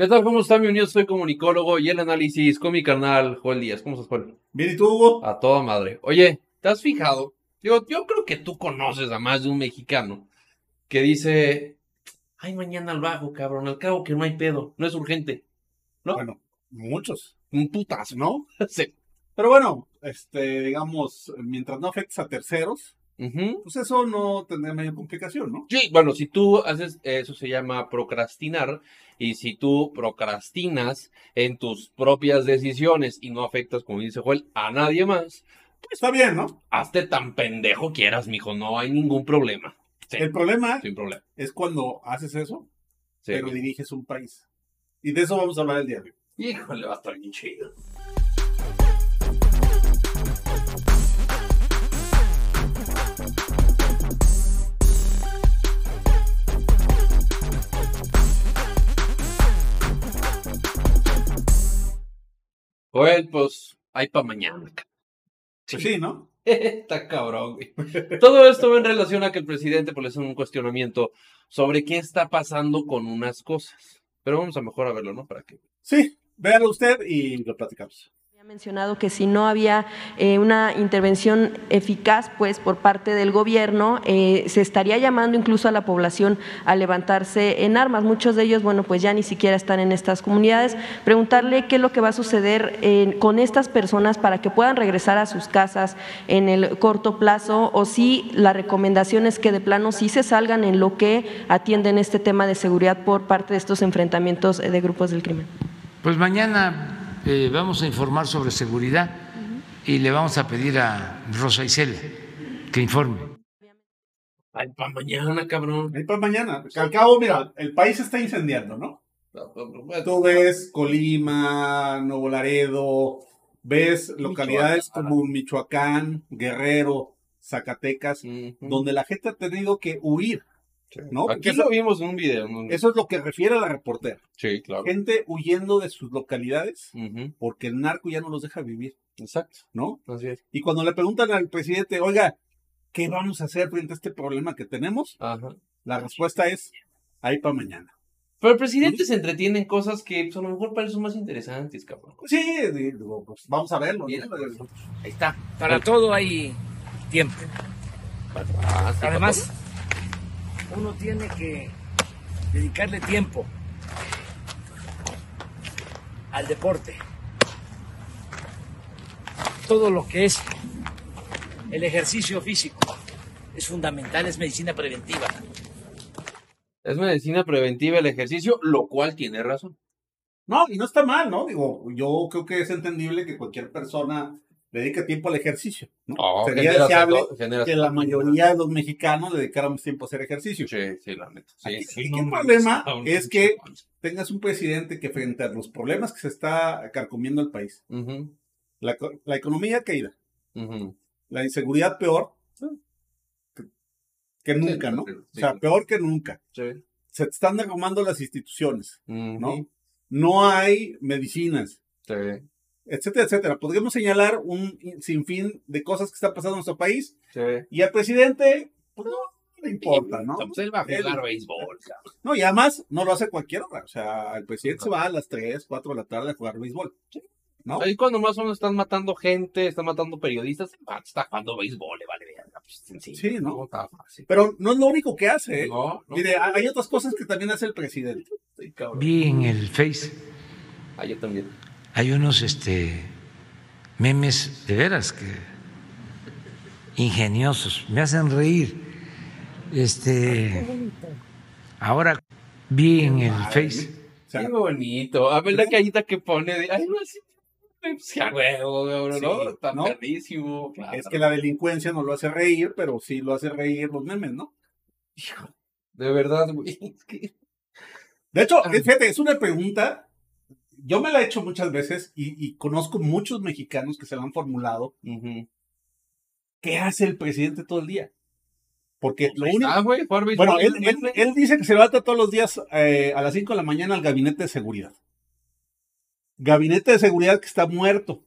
¿Qué tal? ¿Cómo están? Bienvenidos, soy comunicólogo y el análisis con mi canal Joel Díaz. ¿Cómo estás, Joel? Bien, ¿y tú, Hugo? A toda madre. Oye, ¿te has fijado? Yo, yo creo que tú conoces a más de un mexicano que dice, ay, mañana al bajo, cabrón, al cabo que no hay pedo, no es urgente. ¿No? Bueno, muchos, Un putazo. ¿no? Sí. Pero bueno, este, digamos, mientras no afectes a terceros, Pues eso no tendría mayor complicación, ¿no? Sí, bueno, si tú haces, eso se llama procrastinar, y si tú procrastinas en tus propias decisiones y no afectas, como dice Joel, a nadie más, Está bien, ¿no? hazte tan pendejo quieras, mijo, no hay ningún problema. Sí, El problema sin problema. es cuando haces eso, Sí. pero diriges un país. Y de eso vamos a hablar el día de hoy. Híjole, va a estar bien chido. Joel, pues, hay para mañana. Pues sí, ¿no? Está cabrón, güey. Todo esto va en relación a que el presidente pues, le hace un cuestionamiento sobre qué está pasando con unas cosas. Pero vamos a mejor a verlo, ¿no? Para que. Sí, véalo usted y lo platicamos. Mencionado que si no había eh, una intervención eficaz, pues por parte del gobierno, eh, se estaría llamando incluso a la población a levantarse en armas. Muchos de ellos, bueno, pues ya ni siquiera están en estas comunidades. Preguntarle qué es lo que va a suceder eh, con estas personas para que puedan regresar a sus casas en el corto plazo, o si la recomendación es que de plano sí se salgan en lo que atienden este tema de seguridad por parte de estos enfrentamientos de grupos del crimen. Pues mañana eh, vamos a informar sobre seguridad y le vamos a pedir a Rosa Isela que informe. Ay, para mañana, cabrón. Ahí para mañana. Al cabo, mira, el país se está incendiando, ¿no? Tú ves Colima, Nuevo Laredo, ves localidades Michoacán. como Michoacán, Guerrero, Zacatecas, donde la gente ha tenido que huir, ¿no? Aquí eso, lo vimos en un video. ¿no? eso es lo que refiere a la reportera. Sí, claro. Gente huyendo de sus localidades porque el narco ya no los deja vivir, Exacto. ¿no? Así es. Y cuando le preguntan al presidente, oiga, ¿qué vamos a hacer frente a este problema que tenemos? Ajá. La respuesta es, ahí para mañana. Pero el presidente se entretiene en cosas que pues, a lo mejor para él son más interesantes, cabrón. Sí, digo, pues vamos a verlo. ¿no? Pues, Ahí está. Para todo hay tiempo. Ah, Además, uno tiene que dedicarle tiempo al deporte. Todo lo que es el ejercicio físico es fundamental, es medicina preventiva. Es medicina preventiva el ejercicio, lo cual tiene razón. No, y no está mal, ¿no? Digo, yo creo que es entendible que cualquier persona dedique tiempo al ejercicio. ¿no? Sería deseable que la mayoría de los mexicanos dedicáramos tiempo a hacer ejercicio. Sí, sí, la neta. Sí, Aquí- sí, aquí no el mames, problema es que-. Tengas un presidente que frente a los problemas que se está carcomiendo el país, la, co- la economía caída, la inseguridad peor que, que nunca, Sí, ¿no? sí, O sea, sí. peor que nunca. Sí. Se te están derrumbando las instituciones, ¿no? No hay medicinas. sí. Etcétera, etcétera. Podríamos señalar un sinfín de cosas que están pasando en nuestro país Sí. y al presidente, pues no le importa, ¿no? Pues él va a jugar Él- béisbol, cabrón. No, y además no lo hace cualquier hora. O sea, el presidente se va a las 3, 4 de la tarde a jugar béisbol. ¿No? Ahí cuando más o menos están matando gente, están matando periodistas, ah, está jugando béisbol, le vale verga, pues, Sí, ¿no? Está fácil. Pero no es lo único que hace. ¿eh? No, no. Mire, hay otras cosas que también hace el presidente. Sí, cabrón. Vi en el Face, Ah, yo también. Hay unos este, memes de veras que ingeniosos, me hacen reír. Este, ahora vi en el Face O sea, Qué bonito. A ver la cajita que pone de, ay, no, sí, pues, huevo, ¿no? Es que la delincuencia no lo hace reír, pero sí lo hace reír los memes, ¿no? De verdad, güey. es que- De hecho, fíjate, es una pregunta. Yo me la he hecho muchas veces y, y conozco muchos mexicanos que se la han formulado. ¿Qué hace el presidente todo el día? Porque lo único. Ah, güey. Bueno, él, él, él dice que se levanta todos los días eh, a las 5 de la mañana al gabinete de seguridad. Gabinete de seguridad que está muerto,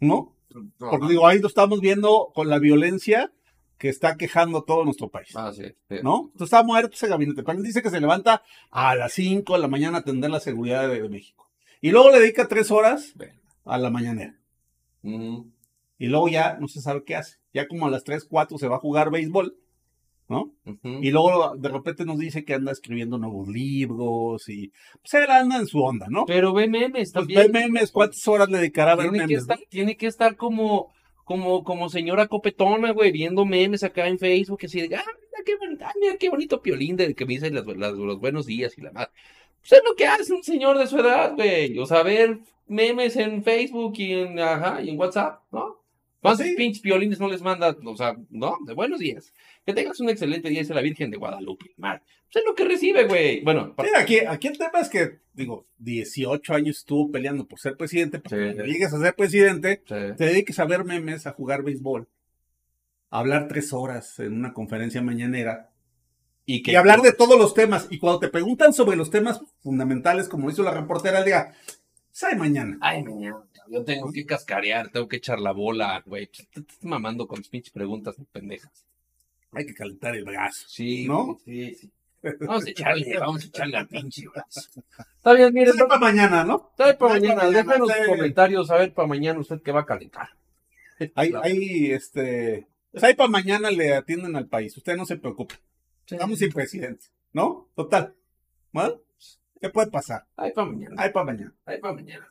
¿no? Porque digo, ahí lo estamos viendo con la violencia que está quejando todo nuestro país. Ah, sí. ¿No? Entonces está muerto ese gabinete. Pero él dice que se levanta a las 5 de la mañana a atender la seguridad de, México. Y luego le dedica tres horas a la mañanera. Y luego ya no se sabe qué hace. Ya como a las 3, 4 se va a jugar béisbol. ¿no? Y luego de repente nos dice que anda escribiendo nuevos libros y pues él anda en su onda, ¿no? Pero ve memes pues también. ve memes, ¿cuántas horas le dedicará a ver tiene memes? Que estar, Tiene que estar como, como, como señora copetona, güey, viendo memes acá en Facebook, que así de, ah, mira qué bonito, ah, mira qué bonito piolín de que me dice los buenos días y la madre. Pues es lo que hace un señor de su edad, güey. O sea, ver memes en Facebook y en, ajá, y en WhatsApp, ¿no? ¿Cuántos pinches violines no les manda? O sea, no, de buenos días. Que tengas un excelente día, dice la Virgen de Guadalupe. Mal. Pues es lo que recibe, güey. Bueno, aquí, aquí el tema es que, digo, 18 años estuvo peleando por ser presidente. Para que llegues a ser presidente, te dediques a ver memes, a jugar béisbol, a hablar tres horas en una conferencia mañanera. Y, que, hablar de todos los temas. Y cuando te preguntan sobre los temas fundamentales, como hizo la reportera, diga, ay, mañana. Ay, mañana. Yo tengo que cascarear, tengo que echar la bola, güey. Te estás mamando con pinches preguntas pendejas. Hay que calentar el brazo. Sí, ¿no? Sí, sí. Vamos a echarle, vamos a echarle al pinche brazo. Está bien, mire. Está para mañana, ¿no? Está para mañana. Déjanos sus comentarios a ver para mañana usted qué va a calentar. Ahí, ahí, este. Pues ahí para mañana le atienden al país. Usted no se preocupe. Estamos sin presidente, ¿no? Total. ¿Qué puede pasar? Ahí para mañana. Ahí para mañana. Ahí para mañana.